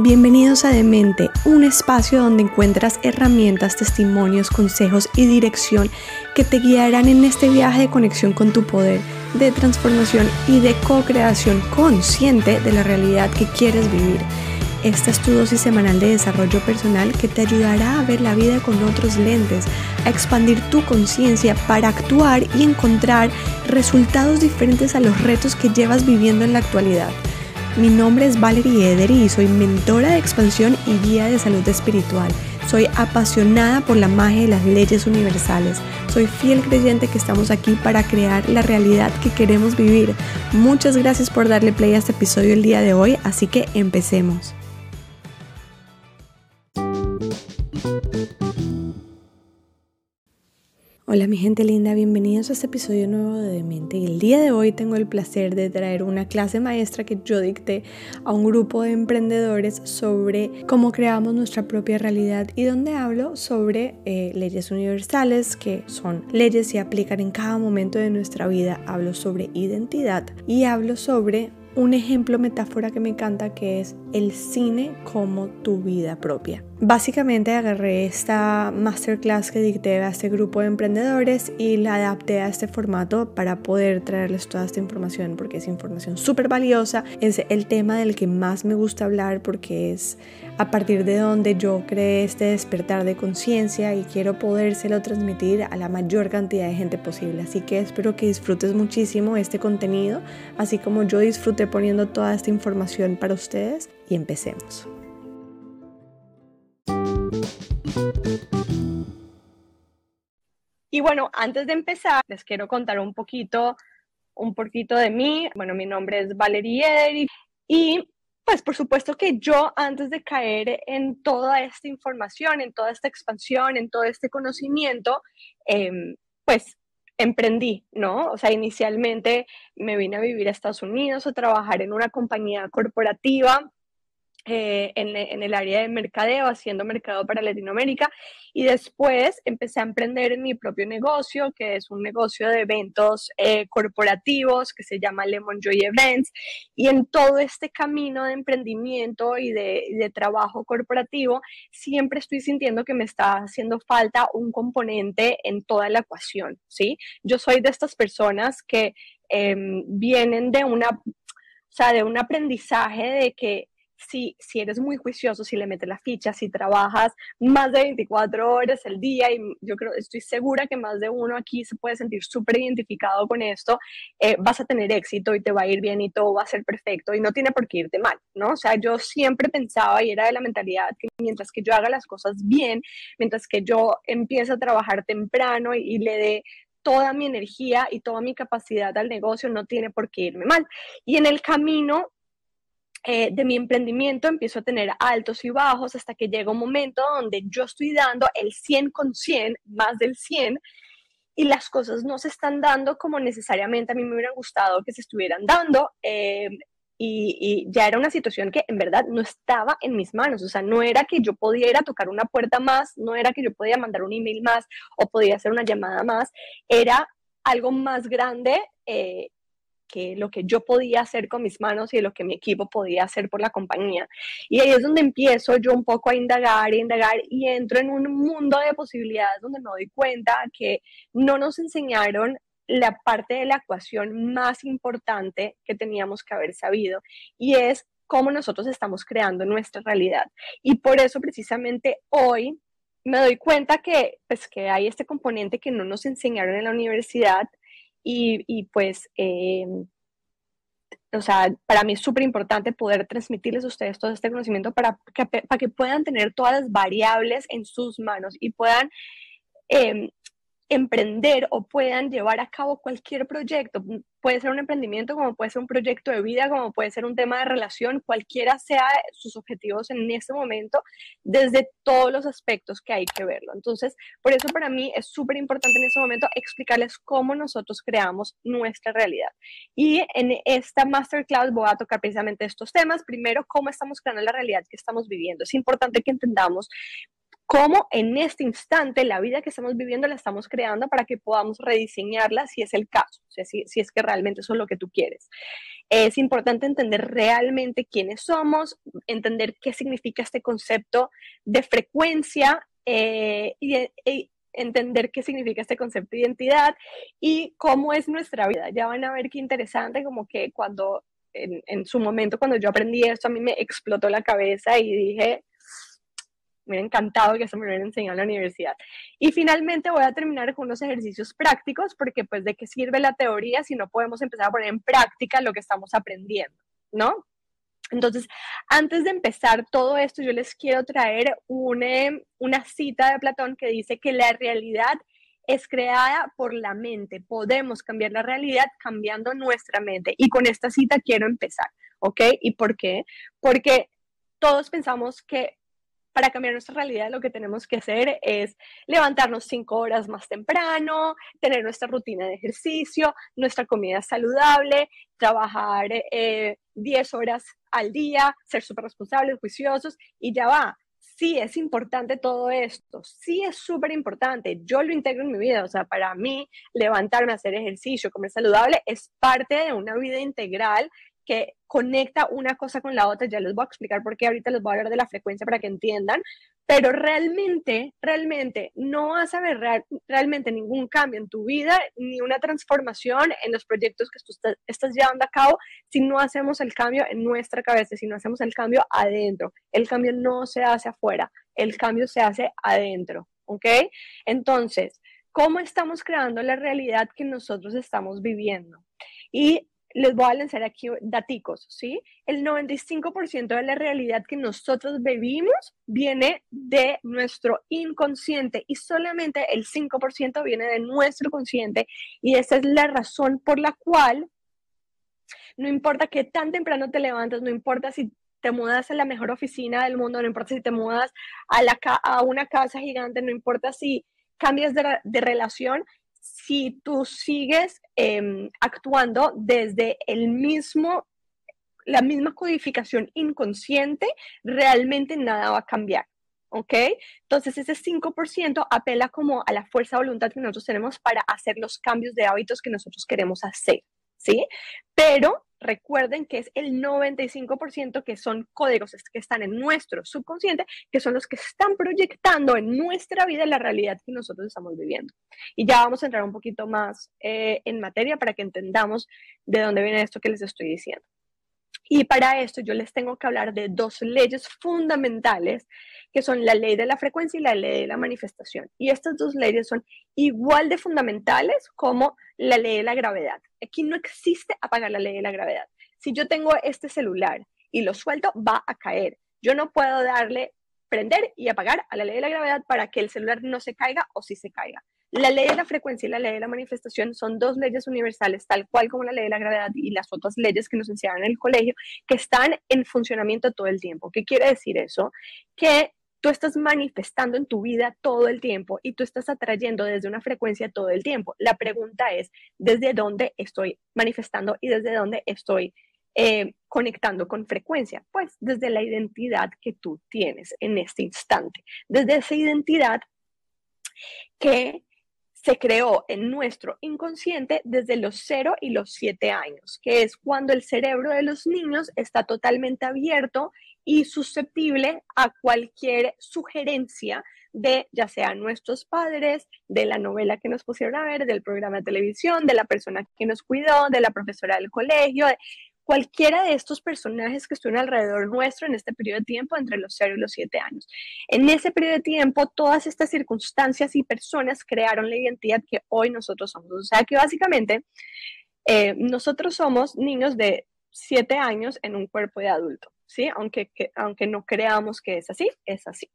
Bienvenidos a Demente, un espacio donde encuentras herramientas, testimonios, consejos y dirección que te guiarán en este viaje de conexión con tu poder, de transformación y de co-creación consciente de la realidad que quieres vivir. Esta es tu dosis semanal de desarrollo personal que te ayudará a ver la vida con otros lentes, a expandir tu conciencia para actuar y encontrar resultados diferentes a los retos que llevas viviendo en la actualidad. Mi nombre es Valerie Ederi y soy mentora de expansión y guía de salud espiritual. Soy apasionada por la magia de las leyes universales. Soy fiel creyente que estamos aquí para crear la realidad que queremos vivir. Muchas gracias por darle play a este episodio el día de hoy, así que empecemos. Hola mi gente linda, bienvenidos a este episodio nuevo de Demente y el día de hoy tengo el placer de traer una clase maestra que yo dicté a un grupo de emprendedores sobre cómo creamos nuestra propia realidad y donde hablo sobre eh, leyes universales que son leyes y aplican en cada momento de nuestra vida, hablo sobre identidad y hablo sobre un ejemplo metáfora que me encanta que es el cine como tu vida propia. Básicamente agarré esta masterclass que dicté a este grupo de emprendedores y la adapté a este formato para poder traerles toda esta información porque es información súper valiosa. Es el tema del que más me gusta hablar porque es a partir de donde yo creé este despertar de conciencia y quiero podérselo transmitir a la mayor cantidad de gente posible. Así que espero que disfrutes muchísimo este contenido, así como yo disfruté poniendo toda esta información para ustedes y empecemos. Y bueno, antes de empezar, les quiero contar un poquito, un poquito de mí. Bueno, mi nombre es Valerie Ederi y pues por supuesto que yo antes de caer en toda esta información, en toda esta expansión, en todo este conocimiento, em, pues emprendí, ¿no? O sea, inicialmente me vine a vivir a Estados Unidos a trabajar en una compañía corporativa eh, en, el área de mercadeo, haciendo mercado para Latinoamérica. Y después empecé a emprender en mi propio negocio, que es un negocio de eventos eh, corporativos que se llama Lemon Joy Events. Y en todo este camino de emprendimiento y de, de trabajo corporativo, siempre estoy sintiendo que me está haciendo falta un componente en toda la ecuación, ¿sí? Yo soy de estas personas que em, vienen de una, o sea, de un aprendizaje de que si, si eres muy juicioso, si le metes la ficha, si trabajas más de 24 horas al día, y yo creo, estoy segura que más de uno aquí se puede sentir súper identificado con esto, eh, vas a tener éxito y te va a ir bien y todo va a ser perfecto y no tiene por qué irte mal, ¿no? O sea, yo siempre pensaba y era de la mentalidad que mientras que yo haga las cosas bien, mientras que yo empiece a trabajar temprano y, y le dé toda mi energía y toda mi capacidad al negocio, no tiene por qué irme mal. Y en el camino eh, de mi emprendimiento empiezo a tener altos y bajos hasta que llega un momento donde yo estoy dando el 100 con 100, más del 100, y las cosas no se están dando como necesariamente a mí me hubiera gustado que se estuvieran dando. Eh, y, ya era una situación que en verdad no estaba en mis manos, o sea, no era que yo pudiera tocar una puerta más, no era que yo podía mandar un email más o podía hacer una llamada más, era algo más grande eh, que lo que yo podía hacer con mis manos y lo que mi equipo podía hacer por la compañía. Y ahí es donde empiezo yo un poco a indagar y indagar y entro en un mundo de posibilidades donde me doy cuenta que no nos enseñaron la parte de la ecuación más importante que teníamos que haber sabido y es cómo nosotros estamos creando nuestra realidad. Y por eso precisamente hoy me doy cuenta que, pues, que hay este componente que no nos enseñaron en la universidad y, pues, eh, o sea, para mí es súper importante poder transmitirles a ustedes todo este conocimiento para que, para que puedan tener todas las variables en sus manos y puedan eh, emprender o puedan llevar a cabo cualquier proyecto. Puede ser un emprendimiento, como puede ser un proyecto de vida, como puede ser un tema de relación, cualquiera sea sus objetivos en este momento, desde todos los aspectos que hay que verlo. Entonces, por eso para mí es súper importante en este momento explicarles cómo nosotros creamos nuestra realidad. Y en esta masterclass voy a tocar precisamente estos temas. Primero, cómo estamos creando la realidad que estamos viviendo. Es importante que entendamos cómo en este instante la vida que estamos viviendo la estamos creando para que podamos rediseñarla si es el caso, o sea, si, es que realmente eso es lo que tú quieres. Es importante entender realmente quiénes somos, entender qué significa este concepto de frecuencia eh, y, y entender qué significa este concepto de identidad y cómo es nuestra vida. Ya van a ver qué interesante, como que cuando en, en, su momento, cuando yo aprendí esto, a mí me explotó la cabeza y dije, me hubiera encantado que eso me hubiera enseñado en la universidad. Y finalmente voy a terminar con unos ejercicios prácticos, porque pues de qué sirve la teoría si no podemos empezar a poner en práctica lo que estamos aprendiendo, ¿no? Entonces, antes de empezar todo esto, yo les quiero traer una, una cita de Platón que dice que la realidad es creada por la mente. Podemos cambiar la realidad cambiando nuestra mente. Y con esta cita quiero empezar, ¿ok? ¿Y por qué? Porque todos pensamos que para cambiar nuestra realidad lo que tenemos que hacer es levantarnos cinco horas más temprano, tener nuestra rutina de ejercicio, nuestra comida saludable, trabajar eh, 10 horas al día, ser súper responsables, juiciosos y ya va. Sí, es importante todo esto, sí es súper importante, yo lo integro en mi vida, o sea, para mí levantarme, hacer ejercicio, comer saludable es parte de una vida integral que conecta una cosa con la otra. Ya les voy a explicar por qué ahorita les voy a hablar de la frecuencia para que entiendan. Pero realmente, realmente no vas a ver realmente ningún cambio en tu vida ni una transformación en los proyectos que tú estás llevando a cabo si no hacemos el cambio en nuestra cabeza, si no hacemos el cambio adentro. El cambio no se hace afuera, el cambio se hace adentro. ¿Ok? Entonces, ¿cómo estamos creando la realidad que nosotros estamos viviendo? Y les voy a lanzar aquí daticos, ¿sí? El 95% de la realidad que nosotros vivimos viene de nuestro inconsciente y solamente el 5% viene de nuestro consciente y esa es la razón por la cual no importa que tan temprano te levantes, no importa si te mudas a la mejor oficina del mundo, no importa si te mudas a, una casa gigante, no importa si cambias de relación, si tú sigues em, actuando desde el mismo, la misma codificación inconsciente, realmente nada va a cambiar. ¿Ok? Entonces ese 5% apela como a la fuerza de voluntad que nosotros tenemos para hacer los cambios de hábitos que nosotros queremos hacer. ¿Sí? Pero recuerden que es el 95% que son códigos que están en nuestro subconsciente, que son los que están proyectando en nuestra vida la realidad que nosotros estamos viviendo. Y ya vamos a entrar un poquito más eh, en materia para que entendamos de dónde viene esto que les estoy diciendo. Y para esto yo les tengo que hablar de dos leyes fundamentales, que son la ley de la frecuencia y la ley de la manifestación. Y estas dos leyes son igual de fundamentales como la ley de la gravedad. Aquí no existe apagar la ley de la gravedad. Si yo tengo este celular y lo suelto, va a caer. Yo no puedo darle prender y apagar a la ley de la gravedad para que el celular no se caiga o si se caiga. La ley de la frecuencia y la ley de la manifestación son dos leyes universales, tal cual como la ley de la gravedad y las otras leyes que nos enseñaron en el colegio, que están en funcionamiento todo el tiempo. ¿Qué quiere decir eso? Que tú estás manifestando en tu vida todo el tiempo y tú estás atrayendo desde una frecuencia todo el tiempo. La pregunta es, ¿desde dónde estoy manifestando y desde dónde estoy eh, conectando con frecuencia? Pues desde la identidad que tú tienes en este instante, desde esa identidad que se creó en nuestro inconsciente desde los 0 y los 7 años, que es cuando el cerebro de los niños está totalmente abierto y susceptible a cualquier sugerencia de ya sea nuestros padres, de la novela que nos pusieron a ver, del programa de televisión, de la persona que nos cuidó, de la profesora del colegio, cualquiera de estos personajes que estuvieron alrededor nuestro en este periodo de tiempo entre los 0 y los 7 años. En ese periodo de tiempo, todas estas circunstancias y personas crearon la identidad que hoy nosotros somos. O sea que básicamente eh, nosotros somos niños de 7 años en un cuerpo de adulto, ¿sí? Aunque, aunque no creamos que es así, es así.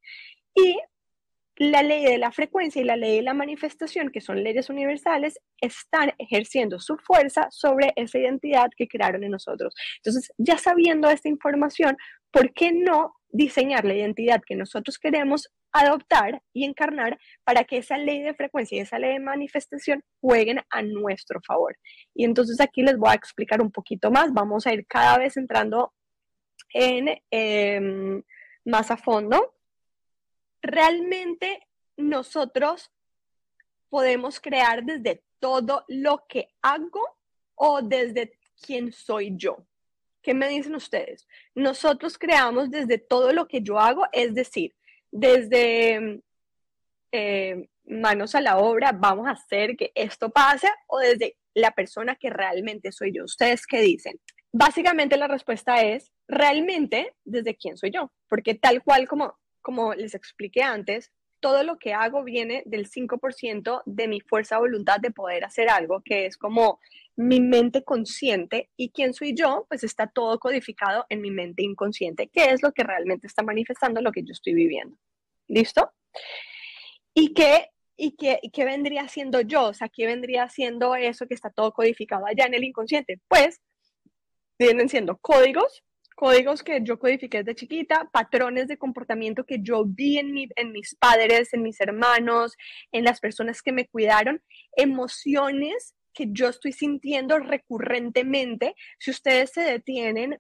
Y la ley de la frecuencia y la ley de la manifestación, que son leyes universales, están ejerciendo su fuerza sobre esa identidad que crearon en nosotros. Entonces, ya sabiendo esta información, ¿por qué no diseñar la identidad que nosotros queremos adoptar y encarnar para que esa ley de frecuencia y esa ley de manifestación jueguen a nuestro favor? Y entonces aquí les voy a explicar un poquito más. Vamos a ir cada vez entrando en em, más a fondo realmente nosotros podemos crear desde todo lo que hago o desde quién soy yo. ¿Qué me dicen ustedes? Nosotros creamos desde todo lo que yo hago, es decir, desde eh, manos a la obra, vamos a hacer que esto pase, o desde la persona que realmente soy yo. ¿Ustedes qué dicen? Básicamente la respuesta es realmente desde quién soy yo, porque tal cual como, como les expliqué antes, todo lo que hago viene del 5% de mi fuerza voluntad de poder hacer algo, que es como mi mente consciente y quién soy yo, pues está todo codificado en mi mente inconsciente, que es lo que realmente está manifestando lo que yo estoy viviendo. ¿Listo? ¿Y qué, y qué, y qué vendría siendo yo? O sea, ¿qué vendría siendo eso que está todo codificado allá en el inconsciente? Pues vienen siendo códigos, códigos que yo codifiqué desde chiquita, patrones de comportamiento que yo vi en, en mis padres, en mis hermanos, en las personas que me cuidaron, emociones que yo estoy sintiendo recurrentemente, si ustedes se detienen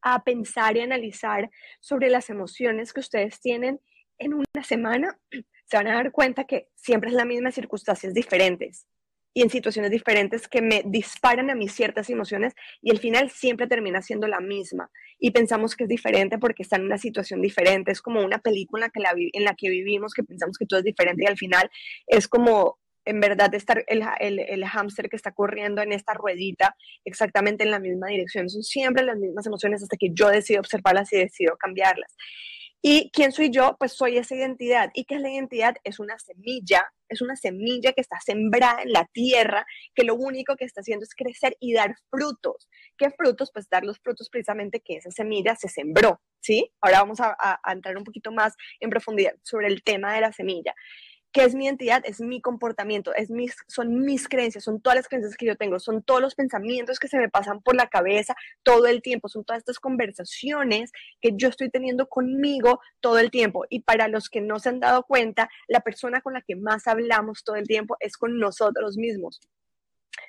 a pensar y analizar sobre las emociones que ustedes tienen en una semana, se van a dar cuenta que siempre es la misma circunstancias diferentes y en situaciones diferentes que me disparan a mí ciertas emociones y el final siempre termina siendo la misma y pensamos que es diferente porque está en una situación diferente, es como una película que la, en la que vivimos que pensamos que todo es diferente y al final es como en verdad estar el, el, el hámster que está corriendo en esta ruedita exactamente en la misma dirección. Son siempre las mismas emociones hasta que yo decido observarlas y decido cambiarlas. ¿Y quién soy yo? Pues soy esa identidad. ¿Y qué es la identidad? Es una semilla, es una semilla que está sembrada en la tierra, que lo único que está haciendo es crecer y dar frutos. ¿Qué frutos? Pues dar los frutos precisamente que esa semilla se sembró, ¿sí? Ahora vamos a, a entrar un poquito más en profundidad sobre el tema de la semilla. ¿Qué es mi identidad? Es mi comportamiento, es mis, son mis creencias, son todas las creencias que yo tengo, son todos los pensamientos que se me pasan por la cabeza todo el tiempo, son todas estas conversaciones que yo estoy teniendo conmigo todo el tiempo. Y para los que no se han dado cuenta, la persona con la que más hablamos todo el tiempo es con nosotros mismos.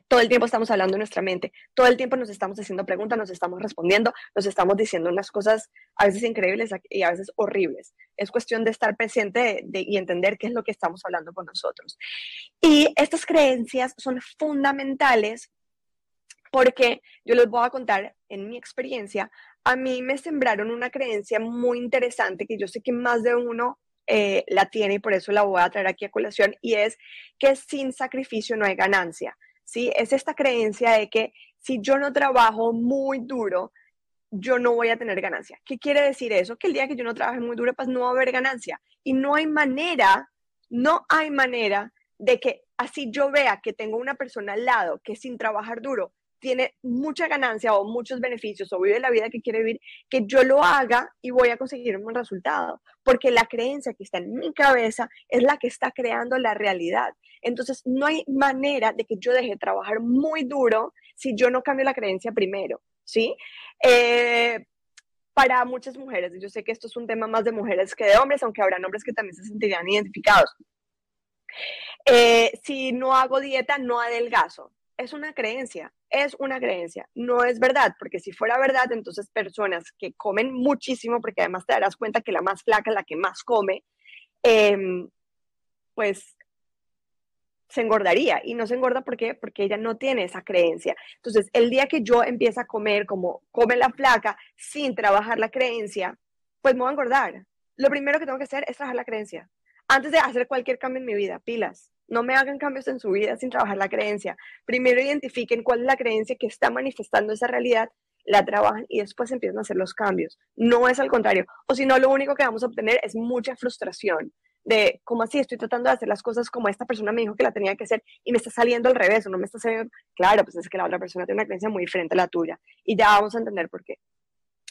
Todo el tiempo estamos hablando en nuestra mente, todo el tiempo nos estamos haciendo preguntas, nos estamos respondiendo, nos estamos diciendo unas cosas a veces increíbles y a veces horribles. Es cuestión de estar presente y entender qué es lo que estamos hablando con nosotros. Y estas creencias son fundamentales porque yo les voy a contar en mi experiencia, a mí me sembraron una creencia muy interesante que yo sé que más de uno eh, la tiene y por eso la voy a traer aquí a colación y es que sin sacrificio no hay ganancia. ¿Sí? Es esta creencia de que si yo no trabajo muy duro, yo no voy a tener ganancia. ¿Qué quiere decir eso? Que el día que yo no trabaje muy duro, pues no va a haber ganancia. Y no hay manera, no hay manera de que así yo vea que tengo una persona al lado que sin trabajar duro tiene mucha ganancia o muchos beneficios o vive la vida que quiere vivir, que yo lo haga y voy a conseguir un buen resultado, porque la creencia que está en mi cabeza es la que está creando la realidad. Entonces, no hay manera de que yo deje de trabajar muy duro si yo no cambio la creencia primero, ¿sí? Eh, para muchas mujeres, yo sé que esto es un tema más de mujeres que de hombres, aunque habrá hombres que también se sentirían identificados. Eh, si no hago dieta, no adelgazo es una creencia, es una creencia, no es verdad, porque si fuera verdad, entonces personas que comen muchísimo, porque además te darás cuenta que la más flaca es la que más come, em, pues se engordaría y no se engorda ¿por porque ella no tiene esa creencia. Entonces, el día que yo empiece a comer como come la flaca sin trabajar la creencia, pues me voy a engordar. Lo primero que tengo que hacer es trabajar la creencia. Antes de hacer cualquier cambio en mi vida, pilas. No me hagan cambios en su vida sin trabajar la creencia. Primero identifiquen cuál es la creencia que está manifestando esa realidad, la trabajan y después empiezan a hacer los cambios. No es al contrario. O si no, lo único que vamos a obtener es mucha frustración de cómo así estoy tratando de hacer las cosas como esta persona me dijo que la tenía que hacer y me está saliendo al revés o no me está saliendo. Claro, pues es que la otra persona tiene una creencia muy diferente a la tuya y ya vamos a entender por qué.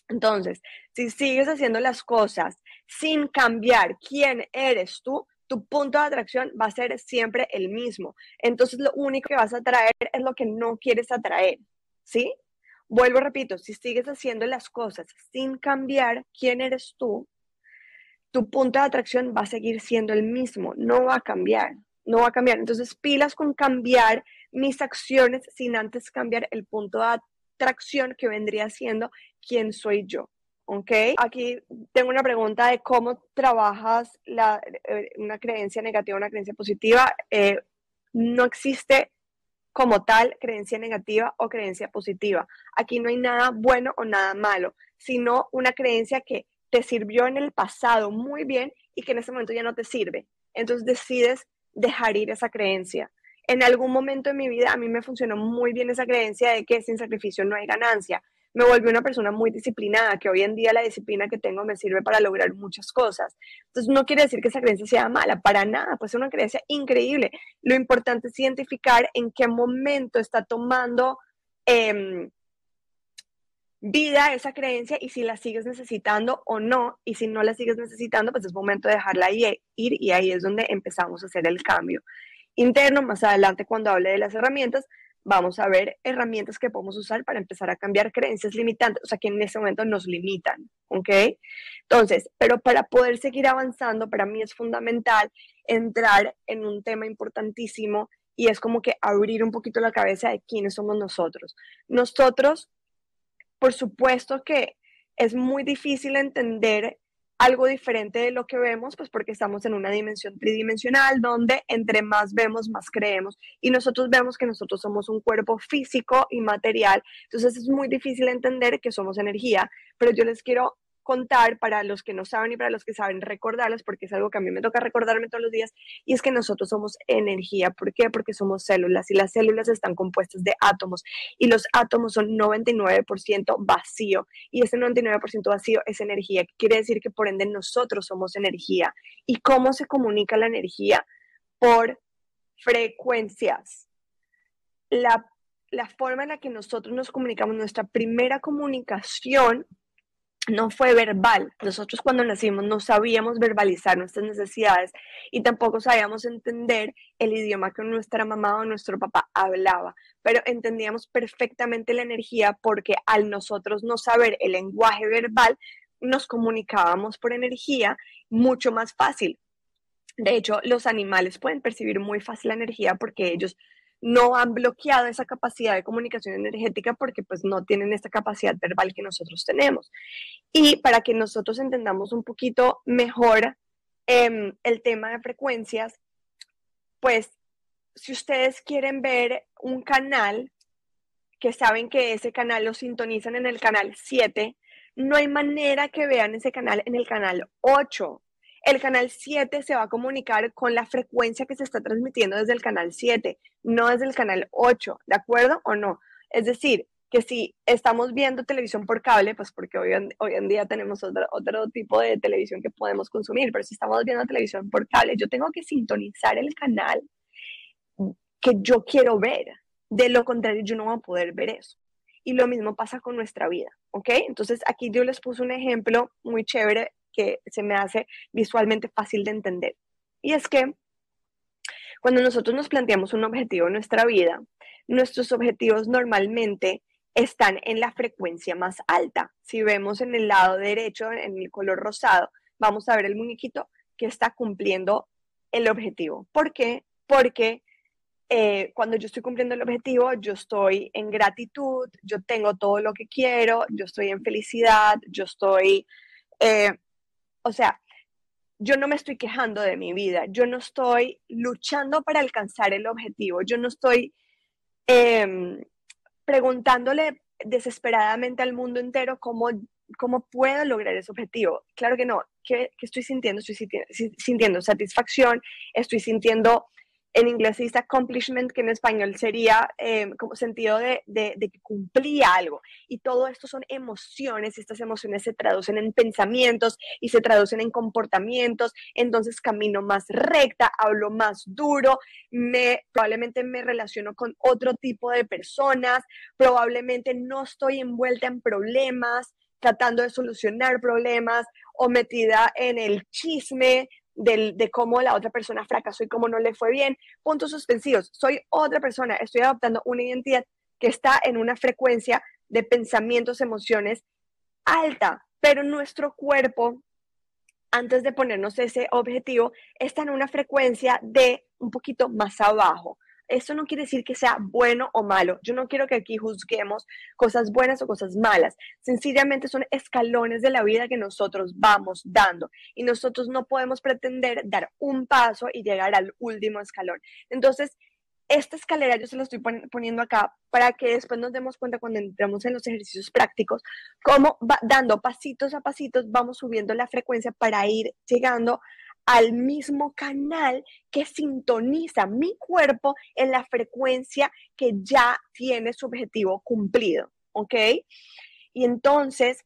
Entonces, si sigues haciendo las cosas sin cambiar quién eres tú, tu punto de atracción va a ser siempre el mismo. Entonces lo único que vas a atraer es lo que no quieres atraer, ¿sí? Vuelvo, repito, si sigues haciendo las cosas sin cambiar quién eres tú, tu punto de atracción va a seguir siendo el mismo, no va a cambiar, no va a cambiar. Entonces pilas con cambiar mis acciones sin antes cambiar el punto de atracción que vendría siendo quién soy yo, ¿ok? Aquí tengo una pregunta de cómo trabajas la, eh, una creencia negativa, una creencia positiva. Eh, no existe como tal creencia negativa o creencia positiva. Aquí no hay nada bueno o nada malo, sino una creencia que te sirvió en el pasado muy bien y que en ese momento ya no te sirve. Entonces decides dejar ir esa creencia. En algún momento de mi vida a mí me funcionó muy bien esa creencia de que sin sacrificio no hay ganancia me volví una persona muy disciplinada, que hoy en día la disciplina que tengo me sirve para lograr muchas cosas. Entonces, no quiere decir que esa creencia sea mala, para nada, pues es una creencia increíble. Lo importante es identificar en qué momento está tomando em, vida esa creencia y si la sigues necesitando o no. Y si no la sigues necesitando, pues es momento de dejarla ir y ahí es donde empezamos a hacer el cambio interno. Más adelante, cuando hable de las herramientas, vamos a ver herramientas que podemos usar para empezar a cambiar creencias limitantes, o sea, que en ese momento nos limitan, ¿ok? Entonces, pero para poder seguir avanzando, para mí es fundamental entrar en un tema importantísimo y es como que abrir un poquito la cabeza de quiénes somos nosotros. Nosotros, por supuesto que es muy difícil entender algo diferente de lo que vemos, pues porque estamos en una dimensión tridimensional donde entre más vemos, más creemos. Y nosotros vemos que nosotros somos un cuerpo físico y material. Entonces es muy difícil entender que somos energía, pero yo les quiero contar para los que no saben y para los que saben recordarles, porque es algo que a mí me toca recordarme todos los días, y es que nosotros somos energía. ¿Por qué? Porque somos células y las células están compuestas de átomos y los átomos son 99% vacío y ese 99% vacío es energía. Quiere decir que por ende nosotros somos energía. ¿Y cómo se comunica la energía? Por frecuencias. La, la forma en la que nosotros nos comunicamos, nuestra primera comunicación no fue verbal. Nosotros cuando nacimos no sabíamos verbalizar nuestras necesidades y tampoco sabíamos entender el idioma que nuestra mamá o nuestro papá hablaba, pero entendíamos perfectamente la energía porque al nosotros no saber el lenguaje verbal, nos comunicábamos por energía mucho más fácil. De hecho, los animales pueden percibir muy fácil la energía porque ellos no han bloqueado esa capacidad de comunicación energética porque pues no tienen esta capacidad verbal que nosotros tenemos. Y para que nosotros entendamos un poquito mejor em, el tema de frecuencias, pues si ustedes quieren ver un canal, que saben que ese canal lo sintonizan en el canal 7, no hay manera que vean ese canal en el canal 8 el canal 7 se va a comunicar con la frecuencia que se está transmitiendo desde el canal 7, no desde el canal 8, ¿de acuerdo o no? Es decir, que si estamos viendo televisión por cable, pues porque hoy en, hoy en día tenemos otro, otro tipo de televisión que podemos consumir, pero si estamos viendo televisión por cable, yo tengo que sintonizar el canal que yo quiero ver. De lo contrario, yo no voy a poder ver eso. Y lo mismo pasa con nuestra vida, ¿ok? Entonces, aquí yo les puse un ejemplo muy chévere que se me hace visualmente fácil de entender. Y es que cuando nosotros nos planteamos un objetivo en nuestra vida, nuestros objetivos normalmente están en la frecuencia más alta. Si vemos en el lado derecho, en el color rosado, vamos a ver el muñequito que está cumpliendo el objetivo. ¿Por qué? Porque eh, cuando yo estoy cumpliendo el objetivo, yo estoy en gratitud, yo tengo todo lo que quiero, yo estoy en felicidad, yo estoy eh, o sea, yo no me estoy quejando de mi vida, yo no estoy luchando para alcanzar el objetivo, yo no estoy em, preguntándole desesperadamente al mundo entero cómo, cómo puedo lograr ese objetivo. Claro que no, ¿qué, estoy sintiendo? Estoy sintiendo satisfacción, estoy sintiendo en inglés se dice accomplishment, que en español sería eh, como sentido de, de, que cumplía algo. Y todo esto son emociones, y estas emociones se traducen en pensamientos y se traducen en comportamientos. Entonces camino más recta, hablo más duro, me, probablemente me relaciono con otro tipo de personas, probablemente no estoy envuelta en problemas, tratando de solucionar problemas o metida en el chisme de cómo la otra persona fracasó y cómo no le fue bien. Puntos suspensivos. Soy otra persona, estoy adoptando una identidad que está en una frecuencia de pensamientos, emociones alta, pero nuestro cuerpo, antes de ponernos ese objetivo, está en una frecuencia de un poquito más abajo. Eso no quiere decir que sea bueno o malo. Yo no quiero que aquí juzguemos cosas buenas o cosas malas. Sencillamente son escalones de la vida que nosotros vamos dando y nosotros no podemos pretender dar un paso y llegar al último escalón. Entonces, esta escalera yo se la estoy poniendo acá para que después nos demos cuenta cuando entramos en los ejercicios prácticos, cómo va dando pasitos a pasitos vamos subiendo la frecuencia para ir llegando al mismo canal que sintoniza mi cuerpo en la frecuencia que ya tiene su objetivo cumplido, ¿ok? Y entonces,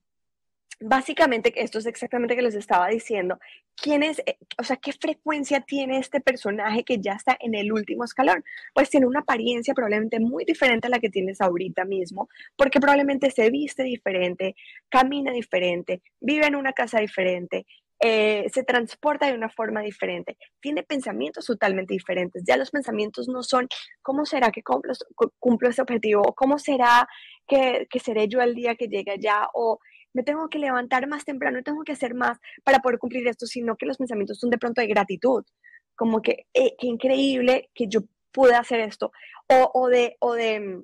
básicamente, esto es exactamente que les estaba diciendo, ¿quién es, eh, o sea, qué frecuencia tiene este personaje que ya está en el último escalón? Pues tiene una apariencia probablemente muy diferente a la que tienes ahorita mismo, porque probablemente se viste diferente, camina diferente, vive en una casa diferente, eh, se transporta de una forma diferente, tiene pensamientos totalmente diferentes. Ya los pensamientos no son cómo será que cumplo, cumplo ese objetivo, o cómo será que, que, seré yo el día que llegue allá, o me tengo que levantar más temprano, tengo que hacer más para poder cumplir esto, sino que los pensamientos son de pronto de gratitud, como que eh, qué increíble que yo pude hacer esto, o, o, de, o, de,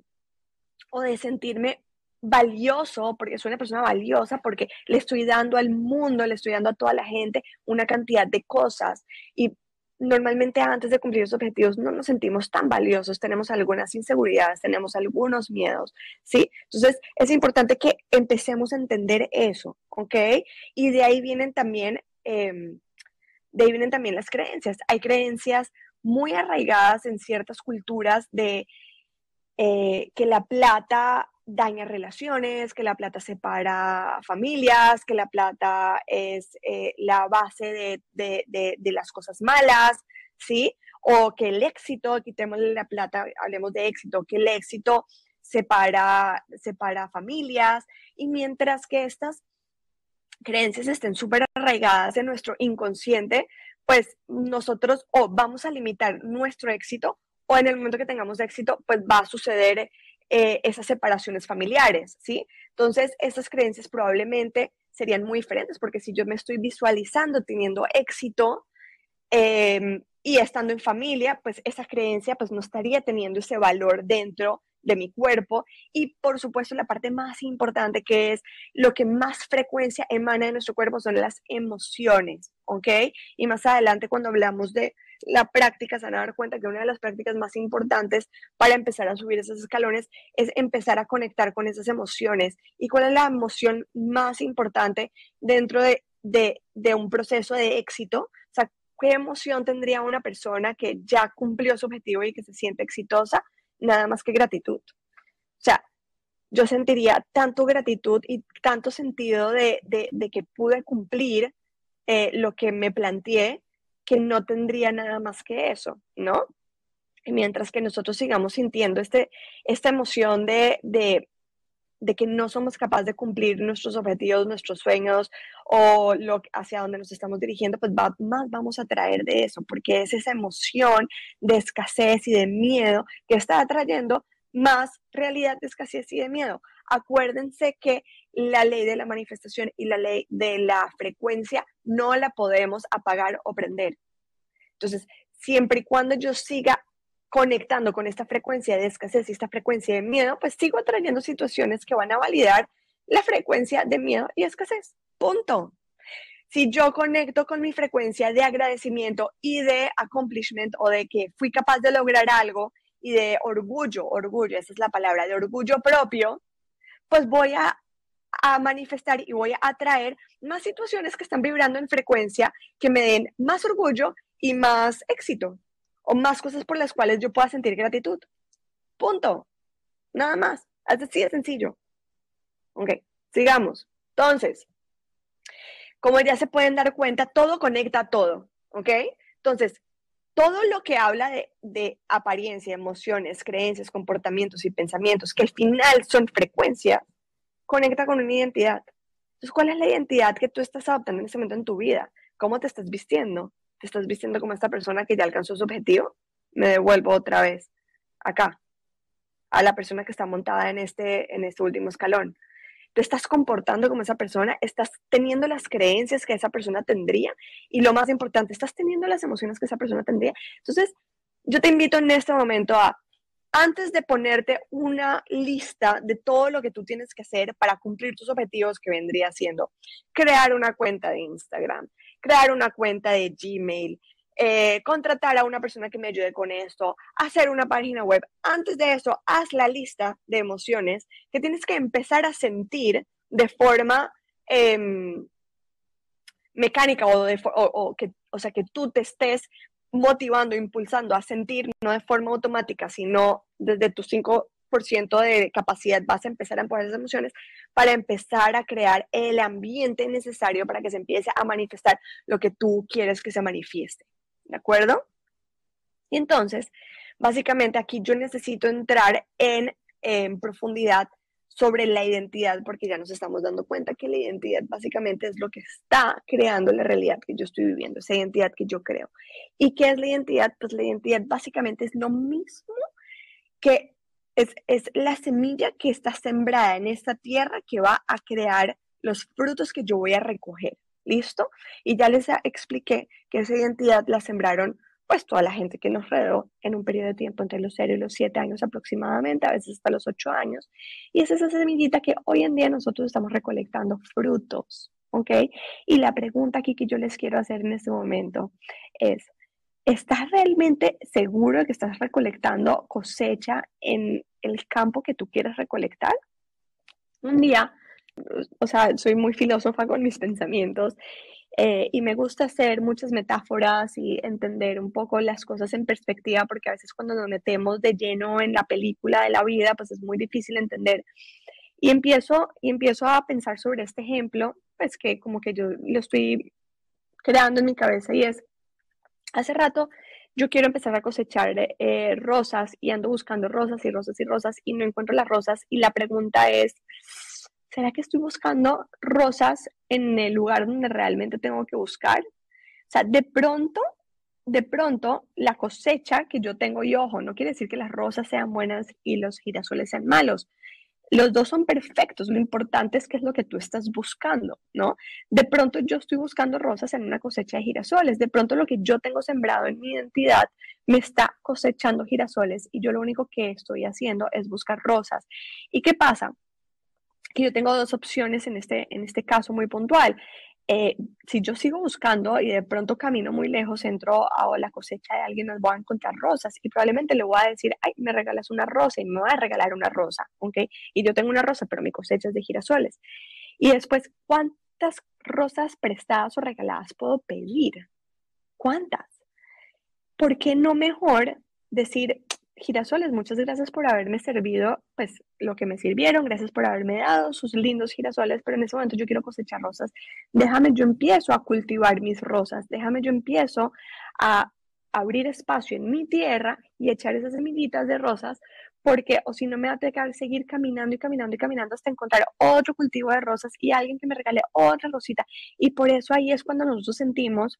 o de sentirme valioso, porque soy una persona valiosa, porque le estoy dando al mundo, le estoy dando a toda la gente una cantidad de cosas. Y normalmente antes de cumplir esos objetivos no nos sentimos tan valiosos, tenemos algunas inseguridades, tenemos algunos miedos, ¿sí? Entonces es importante que empecemos a entender eso, ¿ok? Y de ahí vienen también, em, de ahí vienen también las creencias. Hay creencias muy arraigadas en ciertas culturas de eh, que la plata daña relaciones, que la plata separa familias, que la plata es eh, la base de, las cosas malas, ¿sí? O que el éxito, quitémosle la plata, hablemos de éxito, que el éxito separa, separa familias, y mientras que estas creencias estén súper arraigadas en nuestro inconsciente, pues nosotros o vamos a limitar nuestro éxito o en el momento que tengamos éxito, pues va a suceder eh, esas separaciones familiares, ¿sí? Entonces, esas creencias probablemente serían muy diferentes, porque si yo me estoy visualizando teniendo éxito em, y estando en familia, pues esa creencia pues no estaría teniendo ese valor dentro de mi cuerpo y por supuesto la parte más importante que es lo que más frecuencia emana de nuestro cuerpo son las emociones, ¿ok? Y más adelante cuando hablamos de la práctica, se van a dar cuenta que una de las prácticas más importantes para empezar a subir esos escalones es empezar a conectar con esas emociones. ¿Y cuál es la emoción más importante dentro de, de, un proceso de éxito? O sea, ¿qué emoción tendría una persona que ya cumplió su objetivo y que se siente exitosa? Nada más que gratitud. O sea, yo sentiría tanto gratitud y tanto sentido de, que pude cumplir eh, lo que me planteé que no tendría nada más que eso, ¿no? Y mientras que nosotros sigamos sintiendo este, esta emoción de, de, de que no somos capaces de cumplir nuestros objetivos, nuestros sueños o lo, hacia donde nos estamos dirigiendo, pues más vamos a traer de eso, porque es esa emoción de escasez y de miedo que está atrayendo más realidad de escasez y de miedo. Acuérdense que la ley de la manifestación y la ley de la frecuencia no la podemos apagar o prender. Entonces, siempre y cuando yo siga conectando con esta frecuencia de escasez y esta frecuencia de miedo, pues sigo atrayendo situaciones que van a validar la frecuencia de miedo y escasez. Punto. Si yo conecto con mi frecuencia de agradecimiento y de accomplishment o de que fui capaz de lograr algo y de orgullo, orgullo, esa es la palabra, de orgullo propio, pues voy a a manifestar y voy a atraer más situaciones que están vibrando en frecuencia que me den más orgullo y más éxito o más cosas por las cuales yo pueda sentir gratitud. Punto. Nada más. Así de sencillo. Ok, sigamos. Entonces, como ya se pueden dar cuenta, todo conecta a todo. ¿Ok? Entonces, todo lo que habla de, de, apariencia, emociones, creencias, comportamientos y pensamientos, que al final son frecuencias, conecta con una identidad. Entonces, ¿cuál es la identidad que tú estás adoptando en este momento en tu vida? ¿Cómo te estás vistiendo? ¿Te estás vistiendo como esta persona que ya alcanzó su objetivo? Me devuelvo otra vez acá, a la persona que está montada en este, en este último escalón. Te estás comportando como esa persona, estás teniendo las creencias que esa persona tendría y lo más importante, estás teniendo las emociones que esa persona tendría. Entonces, yo te invito en este momento a, antes de ponerte una lista de todo lo que tú tienes que hacer para cumplir tus objetivos, que vendría siendo crear una cuenta de Instagram, crear una cuenta de Gmail, eh, contratar a una persona que me ayude con esto, hacer una página web. Antes de eso, haz la lista de emociones que tienes que empezar a sentir de forma em, mecánica o, de, que, o sea, que tú te estés motivando, impulsando a sentir, no de forma automática, sino desde tu 5% de capacidad vas a empezar a empujar esas emociones para empezar a crear el ambiente necesario para que se empiece a manifestar lo que tú quieres que se manifieste. ¿De acuerdo? Y entonces, básicamente aquí yo necesito entrar en, en profundidad sobre la identidad, porque ya nos estamos dando cuenta que la identidad básicamente es lo que está creando la realidad que yo estoy viviendo, esa identidad que yo creo. ¿Y qué es la identidad? Pues la identidad básicamente es lo mismo que es, es la semilla que está sembrada en esta tierra que va a crear los frutos que yo voy a recoger. ¿Listo? Y ya les expliqué que esa identidad la sembraron pues toda la gente que nos rodeó en un periodo de tiempo entre los 0 y los 7 años aproximadamente, a veces hasta los 8 años. Y es esa semillita que hoy en día nosotros estamos recolectando frutos, ¿ok? Y la pregunta aquí que yo les quiero hacer en este momento es, ¿estás realmente seguro de que estás recolectando cosecha en el campo que tú quieres recolectar? Un día, o sea, soy muy filósofa con mis pensamientos eh, y me gusta hacer muchas metáforas y entender un poco las cosas en perspectiva, porque a veces cuando nos metemos de lleno en la película de la vida, pues es muy difícil entender. Y empiezo, y empiezo a pensar sobre este ejemplo, pues que como que yo lo estoy creando en mi cabeza y es, hace rato yo quiero empezar a cosechar eh, rosas y ando buscando rosas y rosas y rosas y no encuentro las rosas y la pregunta es, ¿será que estoy buscando rosas en el lugar donde realmente tengo que buscar? O sea, de pronto, de pronto, la cosecha que yo tengo, y ojo, no quiere decir que las rosas sean buenas y los girasoles sean malos. Los dos son perfectos, lo importante es qué es lo que tú estás buscando, ¿no? De pronto yo estoy buscando rosas en una cosecha de girasoles, de pronto lo que yo tengo sembrado en mi identidad me está cosechando girasoles y yo lo único que estoy haciendo es buscar rosas. ¿Y qué pasa? Que yo tengo dos opciones en este, en este caso muy puntual. Eh, si yo sigo buscando y de pronto camino muy lejos, entro a la cosecha de alguien, nos voy a encontrar rosas y probablemente le voy a decir, ay, me regalas una rosa y me voy a regalar una rosa, ¿ok? Y yo tengo una rosa, pero mi cosecha es de girasoles. Y después, ¿cuántas rosas prestadas o regaladas puedo pedir? ¿Cuántas? ¿Por qué no mejor decir, girasoles, muchas gracias por haberme servido, pues lo que me sirvieron, gracias por haberme dado sus lindos girasoles, pero en ese momento yo quiero cosechar rosas. Déjame, yo empiezo a cultivar mis rosas, déjame, yo empiezo a abrir espacio en mi tierra y echar esas semillitas de rosas, porque o si no me va a que seguir caminando y caminando y caminando hasta encontrar otro cultivo de rosas y alguien que me regale otra rosita. Y por eso ahí es cuando nosotros sentimos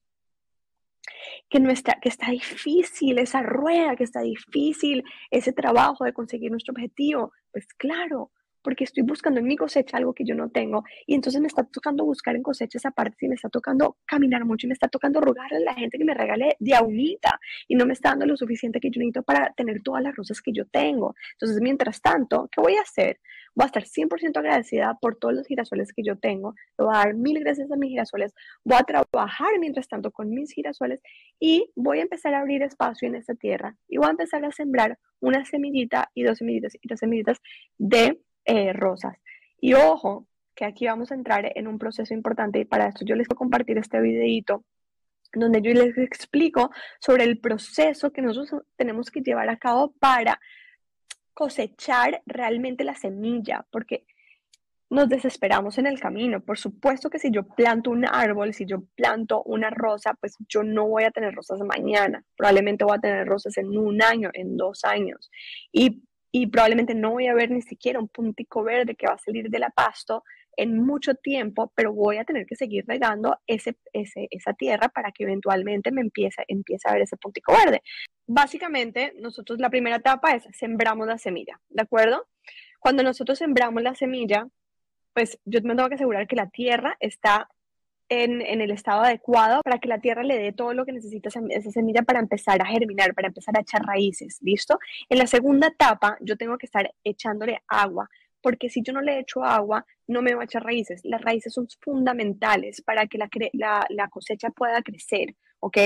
que, no está, que está difícil esa rueda, que está difícil ese trabajo de conseguir nuestro objetivo. Pues claro, porque estoy buscando en mi cosecha algo que yo no tengo. Y entonces me está tocando buscar en cosecha esa parte y me está tocando caminar mucho y me está tocando rogarle a la gente que me regale de aunita y no me está dando lo suficiente que yo necesito para tener todas las rosas que yo tengo. Entonces, mientras tanto, ¿qué voy a hacer? Voy a estar 100% agradecida por todos los girasoles que yo tengo, le voy a dar mil gracias a mis girasoles, voy a trabajar mientras tanto con mis girasoles y voy a empezar a abrir espacio en esta tierra. Y voy a empezar a sembrar una semillita y dos semillitas y dos semillitas de eh, rosas. Y ojo, que aquí vamos a entrar en un proceso importante y para esto yo les voy a compartir este videito donde yo les explico sobre el proceso que nosotros tenemos que llevar a cabo para cosechar realmente la semilla, porque nos desesperamos en el camino. Por supuesto que si yo planto un árbol, si yo planto una rosa, pues yo no voy a tener rosas mañana. Probablemente voy a tener rosas en un año, en dos años. Y y probablemente no voy a ver ni siquiera un puntico verde que va a salir de la pasto en mucho tiempo, pero voy a tener que seguir regando ese, esa tierra para que eventualmente me empiece, empiece a ver ese puntico verde. Básicamente, nosotros la primera etapa es sembramos la semilla, ¿de acuerdo? Cuando nosotros sembramos la semilla, pues yo me tengo que asegurar que la tierra está en, el estado adecuado para que la tierra le dé todo lo que necesita esa, semilla para empezar a germinar, para empezar a echar raíces, ¿listo? En la segunda etapa yo tengo que estar echándole agua, porque si yo no le echo agua, no me va a echar raíces. Las raíces son fundamentales para que la, cosecha pueda crecer, ¿ok?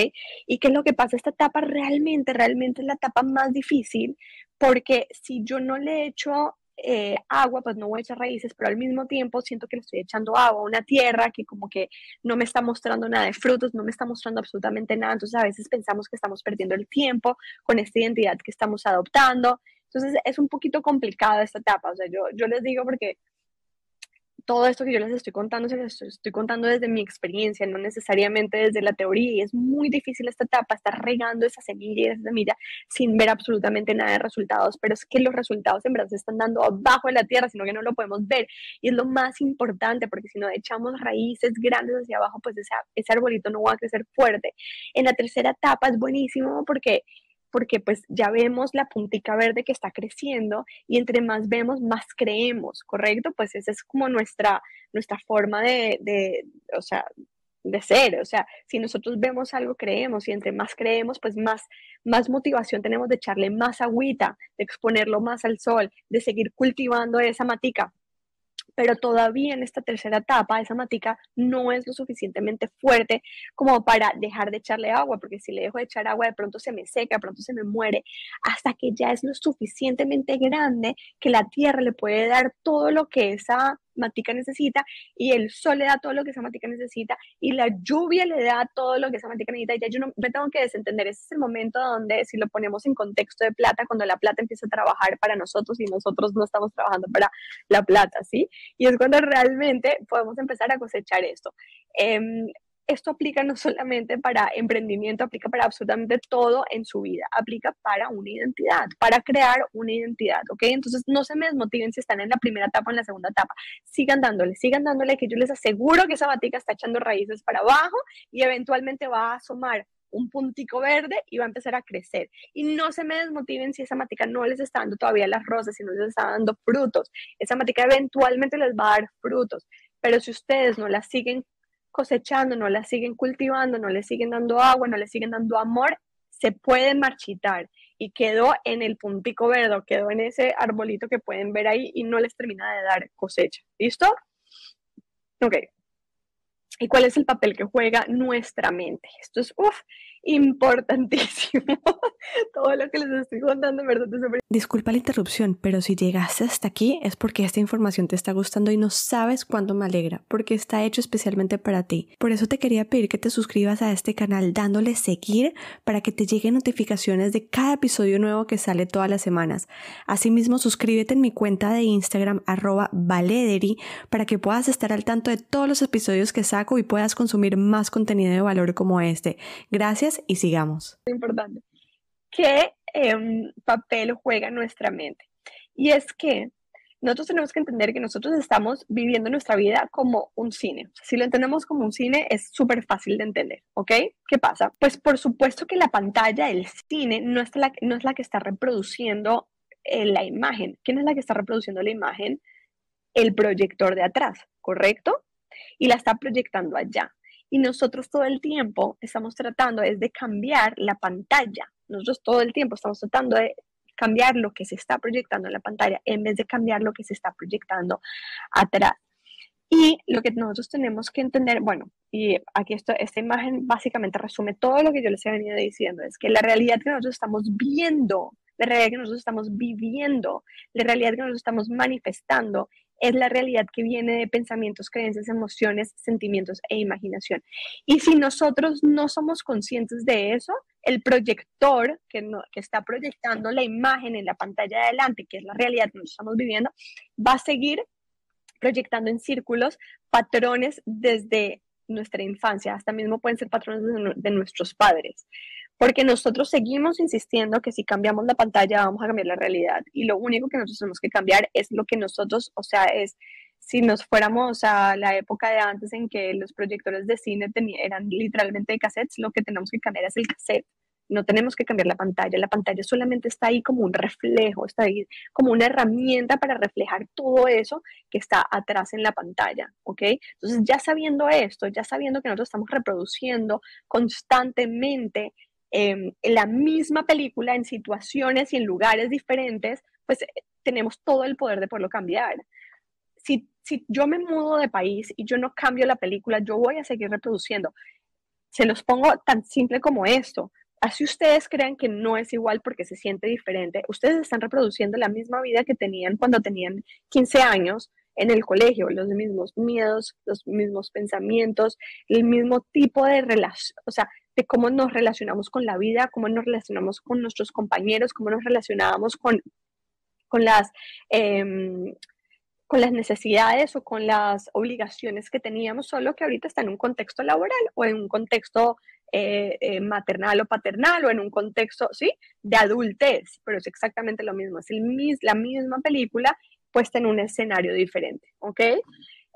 ¿Y qué es lo que pasa? Esta etapa realmente, realmente es la etapa más difícil porque si yo no le echo eh, agua, pues no voy a echar raíces, pero al mismo tiempo siento que le estoy echando agua a una tierra que como que no me está mostrando nada de frutos, no me está mostrando absolutamente nada. Entonces a veces pensamos que estamos perdiendo el tiempo con esta identidad que estamos adoptando. Entonces es un poquito complicado esta etapa. O sea, yo, yo les digo porque todo esto que yo les estoy contando, se les estoy, contando desde mi experiencia, no necesariamente desde la teoría. Y es muy difícil esta etapa, estar regando esa semilla y esa semilla sin ver absolutamente nada de resultados. Pero es que los resultados en verdad se están dando abajo de la tierra, sino que no lo podemos ver. Y es lo más importante, porque si no echamos raíces grandes hacia abajo, pues ese, ese arbolito no va a crecer fuerte. En la tercera etapa es buenísimo porque porque pues ya vemos la puntica verde que está creciendo y entre más vemos, más creemos, ¿correcto? Pues esa es como nuestra, nuestra forma de, o sea, de ser, o sea, si nosotros vemos algo, creemos y entre más creemos, pues más, más motivación tenemos de echarle más agüita, de exponerlo más al sol, de seguir cultivando esa matica pero todavía en esta tercera etapa esa matica no es lo suficientemente fuerte como para dejar de echarle agua, porque si le dejo de echar agua de pronto se me seca, de pronto se me muere, hasta que ya es lo suficientemente grande que la tierra le puede dar todo lo que esa matica necesita y el sol le da todo lo que esa matica necesita y la lluvia le da todo lo que esa matica necesita y ya yo no me tengo que desentender. Ese es el momento donde si lo ponemos en contexto de plata, cuando la plata empieza a trabajar para nosotros y nosotros no estamos trabajando para la plata, ¿sí? Y es cuando realmente podemos empezar a cosechar esto. Em, esto aplica no solamente para emprendimiento, aplica para absolutamente todo en su vida, aplica para una identidad, para crear una identidad, ¿ok? Entonces no se me desmotiven si están en la primera etapa o en la segunda etapa, sigan dándole, sigan dándole, que yo les aseguro que esa batica está echando raíces para abajo y eventualmente va a asomar un puntico verde y va a empezar a crecer. Y no se me desmotiven si esa matica no les está dando todavía las rosas, si no les está dando frutos. Esa matica eventualmente les va a dar frutos. Pero si ustedes no la siguen cosechando, no la siguen cultivando, no le siguen dando agua, no le siguen dando amor, se puede marchitar y quedó en el puntico verde, quedó en ese arbolito que pueden ver ahí y no les termina de dar cosecha. ¿Listo? Ok. ¿Y cuál es el papel que juega nuestra mente? Esto es, uff, importantísimo. Todo lo que les estoy contando, verdad, Disculpa la interrupción, pero si llegaste hasta aquí es porque esta información te está gustando y no sabes cuánto me alegra, porque está hecho especialmente para ti. Por eso te quería pedir que te suscribas a este canal dándole seguir para que te lleguen notificaciones de cada episodio nuevo que sale todas las semanas. Asimismo, suscríbete en mi cuenta de Instagram arroba valederi para que puedas estar al tanto de todos los episodios que saco y puedas consumir más contenido de valor como este. Gracias y sigamos. Importante. ¿Qué em, papel juega nuestra mente? Y es que nosotros tenemos que entender que nosotros estamos viviendo nuestra vida como un cine. si lo entendemos como un cine, es súper fácil de entender, ¿ok? ¿Qué pasa? Pues por supuesto que la pantalla del cine no es la, no es la que está reproduciendo eh, la imagen. ¿Quién es la que está reproduciendo la imagen? El proyector de atrás, ¿correcto? Y la está proyectando allá. Y nosotros todo el tiempo estamos tratando es de cambiar la pantalla. Nosotros todo el tiempo estamos tratando de cambiar lo que se está proyectando en la pantalla en vez de cambiar lo que se está proyectando atrás. Y lo que nosotros tenemos que entender, bueno, y aquí esto, esta imagen básicamente resume todo lo que yo les he venido diciendo, es que la realidad que nosotros estamos viendo, la realidad que nosotros estamos viviendo, la realidad que nosotros estamos manifestando es la realidad que viene de pensamientos, creencias, emociones, sentimientos e imaginación. Y si nosotros no somos conscientes de eso, el proyector que, está proyectando la imagen en la pantalla de adelante, que es la realidad que estamos viviendo, va a seguir proyectando en círculos patrones desde nuestra infancia, hasta mismo pueden ser patrones de nuestros padres porque nosotros seguimos insistiendo que si cambiamos la pantalla vamos a cambiar la realidad y lo único que nosotros tenemos que cambiar es lo que nosotros, o sea, es si nos fuéramos a la época de antes en que los proyectores de cine eran literalmente de cassettes, lo que tenemos que cambiar es el cassette, No tenemos que cambiar la pantalla. La pantalla solamente está ahí como un reflejo, está ahí como una herramienta para reflejar todo eso que está atrás en la pantalla, ¿ok? Entonces, ya sabiendo esto, ya sabiendo que nosotros estamos reproduciendo constantemente em, la misma película en situaciones y en lugares diferentes, pues eh, tenemos todo el poder de poderlo cambiar. Si, si yo me mudo de país y yo no cambio la película, yo voy a seguir reproduciendo. Se los pongo tan simple como esto. Así ustedes crean que no es igual porque se siente diferente, ustedes están reproduciendo la misma vida que tenían cuando tenían 15 años en el colegio, los mismos miedos, los mismos pensamientos, el mismo tipo de relación, o sea, de cómo nos relacionamos con la vida, cómo nos relacionamos con nuestros compañeros, cómo nos relacionábamos con, con las... Em, con las necesidades o con las obligaciones que teníamos, solo que ahorita está en un contexto laboral o en un contexto eh, eh, maternal o paternal o en un contexto, ¿sí? De adultez, pero es exactamente lo mismo, es el, la misma película puesta en un escenario diferente, ¿ok?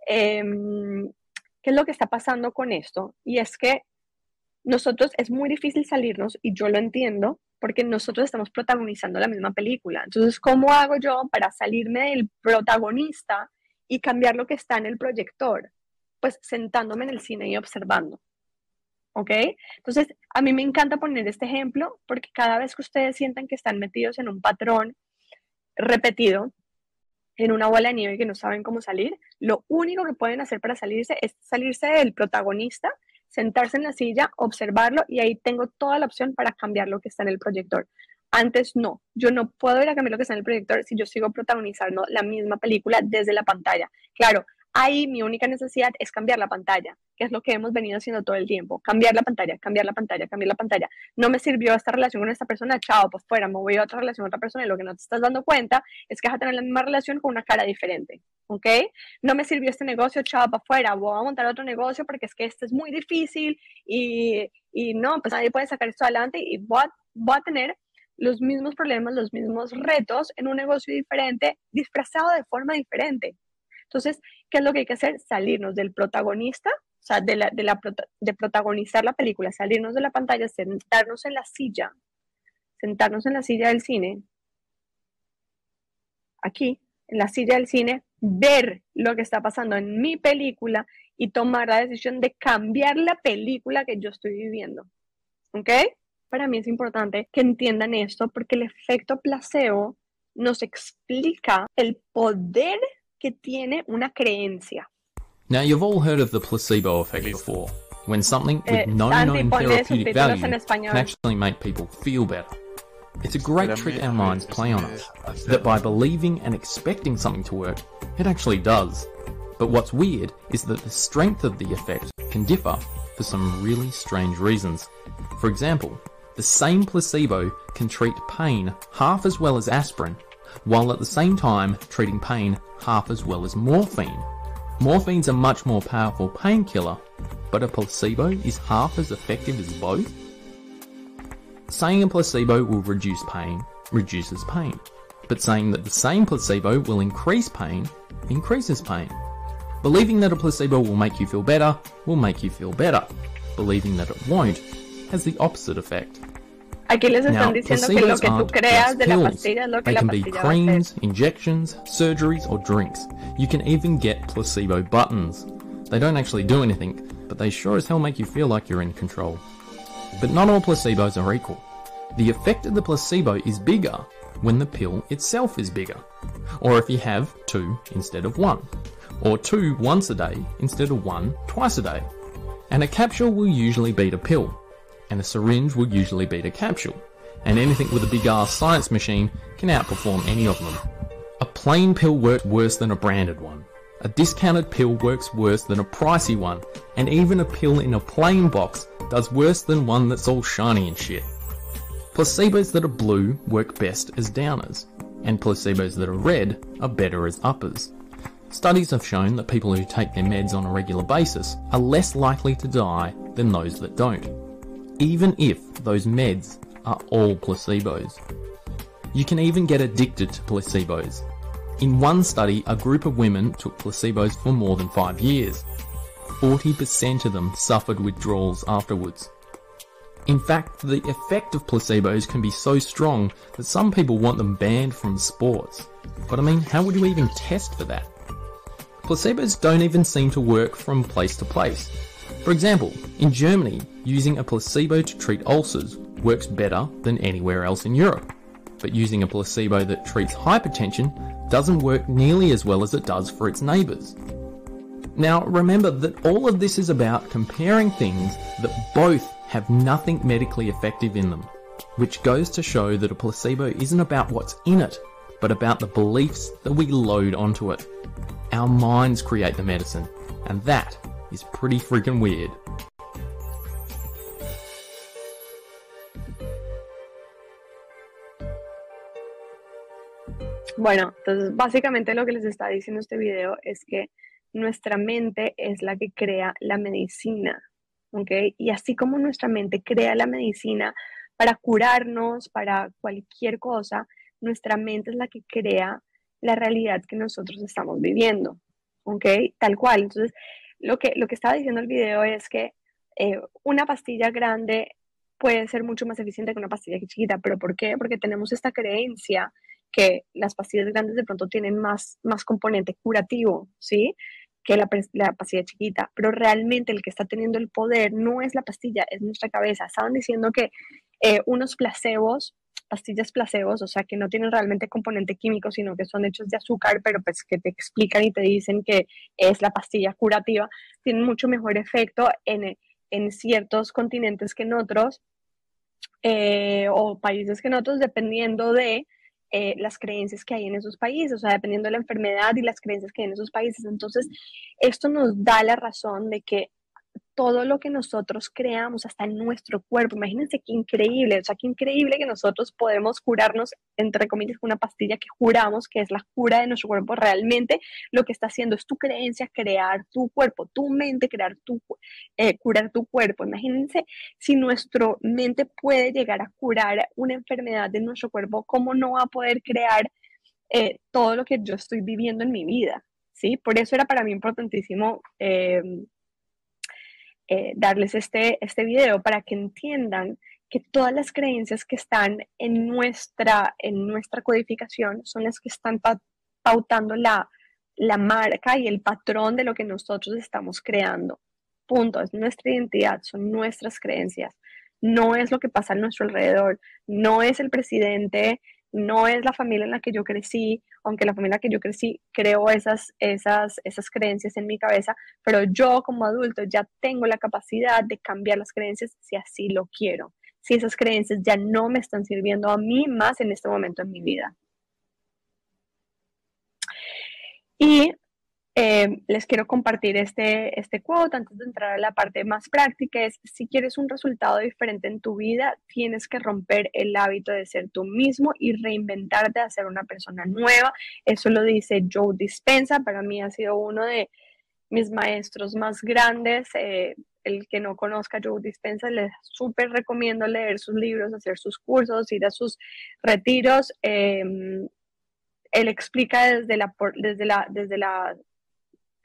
Em, ¿Qué es lo que está pasando con esto? Y es que nosotros es muy difícil salirnos, y yo lo entiendo, porque nosotros estamos protagonizando la misma película. Entonces, ¿cómo hago yo para salirme del protagonista y cambiar lo que está en el proyector? Pues sentándome en el cine y observando. ¿Ok? Entonces, a mí me encanta poner este ejemplo porque cada vez que ustedes sientan que están metidos en un patrón repetido, en una bola de nieve que no saben cómo salir, lo único que pueden hacer para salirse es salirse del protagonista sentarse en la silla, observarlo y ahí tengo toda la opción para cambiar lo que está en el proyector. Antes no, yo no puedo ir a cambiar lo que está en el proyector si yo sigo protagonizando la misma película desde la pantalla. Claro, ahí mi única necesidad es cambiar la pantalla, que es lo que hemos venido haciendo todo el tiempo. Cambiar la pantalla, cambiar la pantalla, cambiar la pantalla. No me sirvió esta relación con esta persona, chao, pues fuera, me voy a otra relación con otra persona y lo que no te estás dando cuenta es que vas a tener la misma relación con una cara diferente. ¿ok? No me sirvió este negocio, chao, para afuera, voy a montar otro negocio porque es que este es muy difícil y, y no, pues nadie puede sacar esto adelante y voy a, voy a tener los mismos problemas, los mismos retos en un negocio diferente, disfrazado de forma diferente. Entonces, ¿qué es lo que hay que hacer? Salirnos del protagonista, o sea, de, la, de, la, de protagonizar la película, salirnos de la pantalla, sentarnos en la silla, sentarnos en la silla del cine, aquí, en la silla del cine, ver lo que está pasando en mi película y tomar la decisión de cambiar la película que yo estoy viviendo. ¿Ok? Para mí es importante que entiendan esto porque el efecto placebo nos explica el poder que tiene una creencia. Now you've all heard of the placebo effect before, when something with eh, no known therapeutic value can actually make people feel better. It's a great trick our minds play on us, that by believing and expecting something to work, it actually does. But what's weird is that the strength of the effect can differ for some really strange reasons. For example, the same placebo can treat pain half as well as aspirin, while at the same time treating pain half as well as morphine. Morphine's a much more powerful painkiller, but a placebo is half as effective as both? Saying a placebo will reduce pain reduces pain, but saying that the same placebo will increase pain increases pain. Believing that a placebo will make you feel better will make you feel better. Believing that it won't has the opposite effect. Aquí les están now, diciendo que lo que tú creas de la pastilla es lo que they la can be creams, injections, surgeries, or drinks. You can even get placebo buttons. They don't actually do anything, but they sure as hell make you feel like you're in control. But not all placebos are equal. The effect of the placebo is bigger when the pill itself is bigger, or if you have two instead of one, or two once a day instead of one twice a day. And a capsule will usually beat a pill, and a syringe will usually beat a capsule, and anything with a big ass science machine can outperform any of them. A plain pill works worse than a branded one. A discounted pill works worse than a pricey one, and even a pill in a plain box does worse than one that's all shiny and shit. Placebos that are blue work best as downers, and placebos that are red are better as uppers. Studies have shown that people who take their meds on a regular basis are less likely to die than those that don't, even if those meds are all placebos. You can even get addicted to placebos, in one study, a group of women took placebos for more than five years. 40% of them suffered withdrawals afterwards. In fact, the effect of placebos can be so strong that some people want them banned from sports. But I mean, how would you even test for that? Placebos don't even seem to work from place to place. For example, in Germany, using a placebo to treat ulcers works better than anywhere else in Europe. But using a placebo that treats hypertension doesn't work nearly as well as it does for its neighbours. Now, remember that all of this is about comparing things that both have nothing medically effective in them, which goes to show that a placebo isn't about what's in it, but about the beliefs that we load onto it. Our minds create the medicine, and that is pretty freaking weird. Bueno, entonces básicamente lo que les está diciendo este video es que nuestra mente es la que crea la medicina, ¿ok? Y así como nuestra mente crea la medicina para curarnos, para cualquier cosa, nuestra mente es la que crea la realidad que nosotros estamos viviendo, ¿ok? Tal cual. Entonces, lo que, lo que estaba diciendo el video es que eh, una pastilla grande puede ser mucho más eficiente que una pastilla chiquita, pero ¿por qué? Porque tenemos esta creencia que las pastillas grandes de pronto tienen más, más componente curativo, ¿sí? que la, la, pastilla chiquita, pero realmente el que está teniendo el poder no es la pastilla, es nuestra cabeza. Estaban diciendo que eh, unos placebos, pastillas placebos, o sea, que no tienen realmente componente químico, sino que son hechos de azúcar, pero pues que te explican y te dicen que es la pastilla curativa, tienen mucho mejor efecto en, en ciertos continentes que en otros, eh, o países que en otros, dependiendo de eh, las creencias que hay en esos países, o sea, dependiendo de la enfermedad y las creencias que hay en esos países. Entonces, esto nos da la razón de que todo lo que nosotros creamos hasta nuestro cuerpo. Imagínense qué increíble, o sea, qué increíble que nosotros podemos curarnos, entre comillas, con una pastilla que juramos que es la cura de nuestro cuerpo. Realmente lo que está haciendo es tu creencia crear tu cuerpo, tu mente crear tu, eh, curar tu cuerpo. Imagínense si nuestra mente puede llegar a curar una enfermedad de nuestro cuerpo, ¿cómo no va a poder crear eh, todo lo que yo estoy viviendo en mi vida? ¿Sí? Por eso era para mí importantísimo eh, eh, darles este, este video para que entiendan que todas las creencias que están en nuestra, en nuestra codificación son las que están pautando la, la marca y el patrón de lo que nosotros estamos creando. Punto, es nuestra identidad, son nuestras creencias. No es lo que pasa a nuestro alrededor, no es el presidente, no es la familia en la que yo crecí, aunque la familia en la que yo crecí creo esas, esas, esas creencias en mi cabeza, pero yo como adulto ya tengo la capacidad de cambiar las creencias si así lo quiero, si esas creencias ya no me están sirviendo a mí más en este momento en mi vida. Y eh, les quiero compartir este, este quote antes de entrar a la parte más práctica. Es, si quieres un resultado diferente en tu vida, tienes que romper el hábito de ser tú mismo y reinventarte a ser una persona nueva. Eso lo dice Joe Dispensa. Para mí ha sido uno de mis maestros más grandes. Eh, el que no conozca Joe Dispensa, les súper recomiendo leer sus libros, hacer sus cursos, ir a sus retiros. Em, él explica desde la, desde la, desde la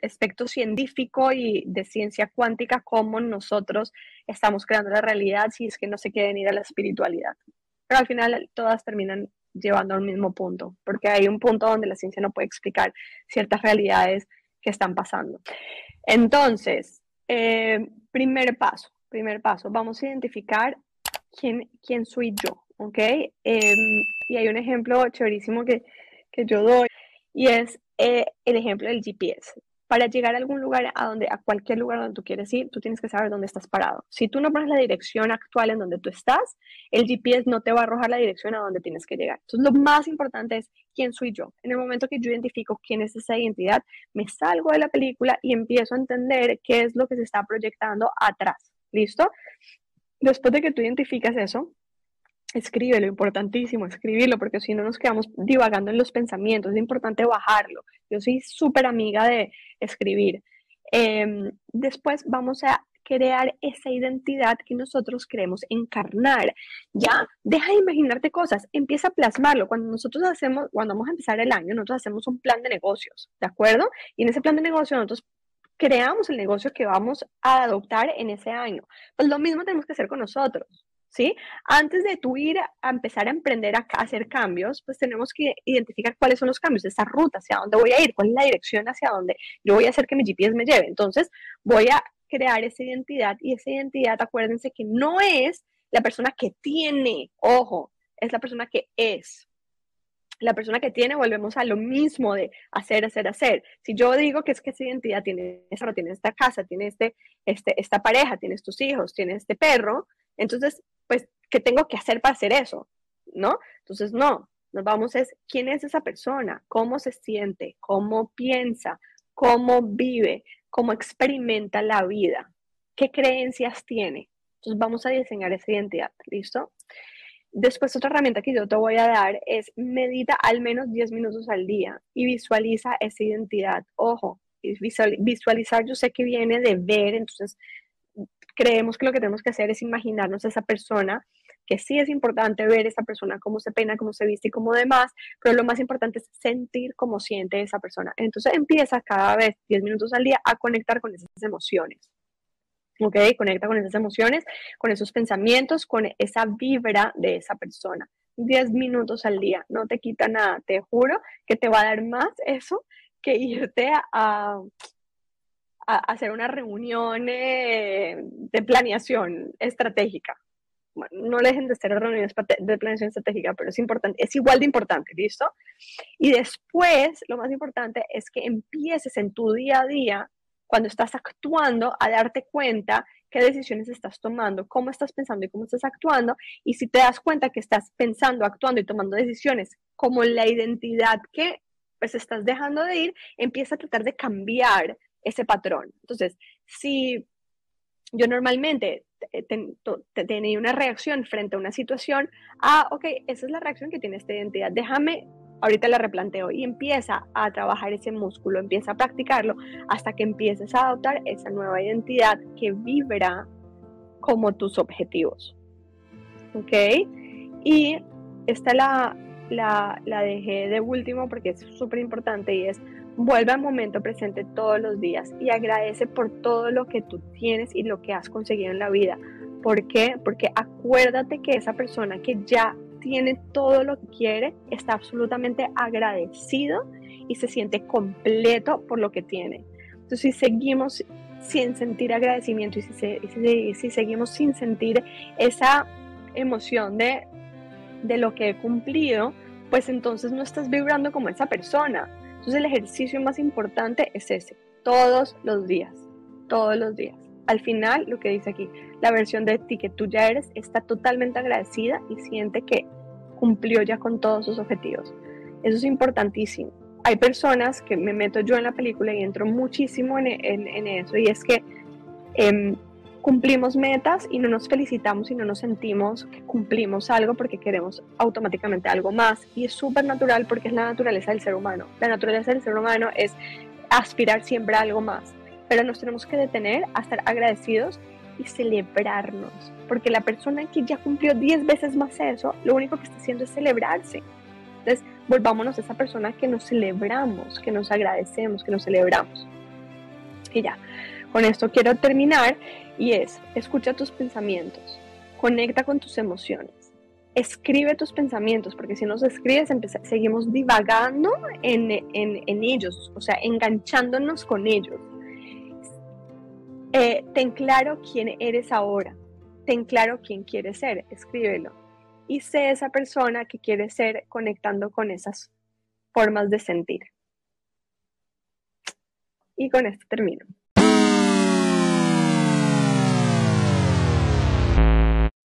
aspecto científico y de ciencia cuántica cómo nosotros estamos creando la realidad si es que no se quieren ir a la espiritualidad. Pero al final todas terminan llevando al mismo punto, porque hay un punto donde la ciencia no puede explicar ciertas realidades que están pasando. Entonces, eh, primer paso, primer paso, vamos a identificar quién, quién soy yo, ¿ok? Em, y hay un ejemplo chéverísimo que, que yo doy y es eh, el ejemplo del GPS para llegar a algún lugar, a, donde, a cualquier lugar donde tú quieres ir, tú tienes que saber dónde estás parado. Si tú no pones la dirección actual en donde tú estás, el GPS no te va a arrojar la dirección a donde tienes que llegar. Entonces, lo más importante es quién soy yo. En el momento que yo identifico quién es esa identidad, me salgo de la película y empiezo a entender qué es lo que se está proyectando atrás. ¿Listo? Después de que tú identificas eso, escríbelo, importantísimo, escribirlo, porque si no nos quedamos divagando en los pensamientos, es importante bajarlo. Yo soy súper amiga de escribir. Em, después vamos a crear esa identidad que nosotros queremos encarnar. Ya, deja de imaginarte cosas, empieza a plasmarlo. Cuando nosotros hacemos, cuando vamos a empezar el año, nosotros hacemos un plan de negocios, ¿de acuerdo? Y en ese plan de negocios nosotros creamos el negocio que vamos a adoptar en ese año. Pues lo mismo tenemos que hacer con nosotros. ¿Sí? Antes de tú ir a empezar a emprender a hacer cambios, pues tenemos que identificar cuáles son los cambios, esa ruta, hacia dónde voy a ir, cuál es la dirección hacia dónde yo voy a hacer que mi GPS me lleve. Entonces, voy a crear esa identidad y esa identidad, acuérdense que no es la persona que tiene, ojo, es la persona que es. La persona que tiene, volvemos a lo mismo de hacer, hacer, hacer. Si yo digo que es que esa identidad tiene, esa, tiene esta casa, tiene este, este, esta pareja, tienes tus hijos, tiene este perro, entonces, pues, ¿qué tengo que hacer para hacer eso? ¿No? Entonces, no, nos vamos es quién es esa persona, cómo se siente, cómo piensa, cómo vive, cómo experimenta la vida, qué creencias tiene. Entonces vamos a diseñar esa identidad, ¿listo? Después otra herramienta que yo te voy a dar es medita al menos 10 minutos al día y visualiza esa identidad. Ojo, visualizar yo sé que viene de ver, entonces creemos que lo que tenemos que hacer es imaginarnos a esa persona, que sí es importante ver a esa persona cómo se peina, cómo se viste y cómo demás, pero lo más importante es sentir cómo siente esa persona. Entonces empieza cada vez 10 minutos al día a conectar con esas emociones. ¿ok? Conecta con esas emociones, con esos pensamientos, con esa vibra de esa persona. 10 minutos al día, no te quita nada, te juro que te va a dar más eso que irte a, a hacer una reunión eh, de planeación estratégica. No dejen de ser reuniones de planeación estratégica, pero es importante, es igual de importante, ¿listo? Y después, lo más importante es que empieces en tu día a día cuando estás actuando, a darte cuenta qué decisiones estás tomando, cómo estás pensando y cómo estás actuando. Y si te das cuenta que estás pensando, actuando y tomando decisiones como la identidad que pues estás dejando de ir, empieza a tratar de cambiar ese patrón. Entonces, si yo normalmente tenía una reacción frente a una situación, ah, ok, esa es la reacción que tiene esta identidad, déjame ahorita la replanteo y empieza a trabajar ese músculo, empieza a practicarlo hasta que empieces a adoptar esa nueva identidad que vibra como tus objetivos. ¿Ok? Y esta la, la, la dejé de último porque es súper importante y es vuelve al momento presente todos los días y agradece por todo lo que tú tienes y lo que has conseguido en la vida. ¿Por qué? Porque acuérdate que esa persona que ya tiene todo lo que quiere, está absolutamente agradecido y se siente completo por lo que tiene. Entonces, si seguimos sin sentir agradecimiento y si, seguimos sin sentir esa emoción de, de lo que he cumplido, pues entonces no estás vibrando como esa persona. Entonces el ejercicio más importante es ese, todos los días, todos los días. Al final, lo que dice aquí, la versión de ti que tú ya eres está totalmente agradecida y siente que cumplió ya con todos sus objetivos. Eso es importantísimo. Hay personas que me meto yo en la película y entro muchísimo en, eso y es que em, cumplimos metas y no nos felicitamos y no nos sentimos que cumplimos algo porque queremos automáticamente algo más. Y es súper natural porque es la naturaleza del ser humano. La naturaleza del ser humano es aspirar siempre a algo más pero nos tenemos que detener a estar agradecidos y celebrarnos, porque la persona que ya cumplió 10 veces más eso, lo único que está haciendo es celebrarse. Entonces, volvámonos a esa persona que nos celebramos, que nos agradecemos, que nos celebramos. Y ya, con esto quiero terminar y es, escucha tus pensamientos, conecta con tus emociones, escribe tus pensamientos, porque si no los escribes, seguimos divagando en, ellos, o sea, enganchándonos con ellos. Eh, ten claro quién eres ahora, ten claro quién quieres ser, escríbelo. Y sé esa persona que quiere ser conectando con esas formas de sentir. Y con esto termino.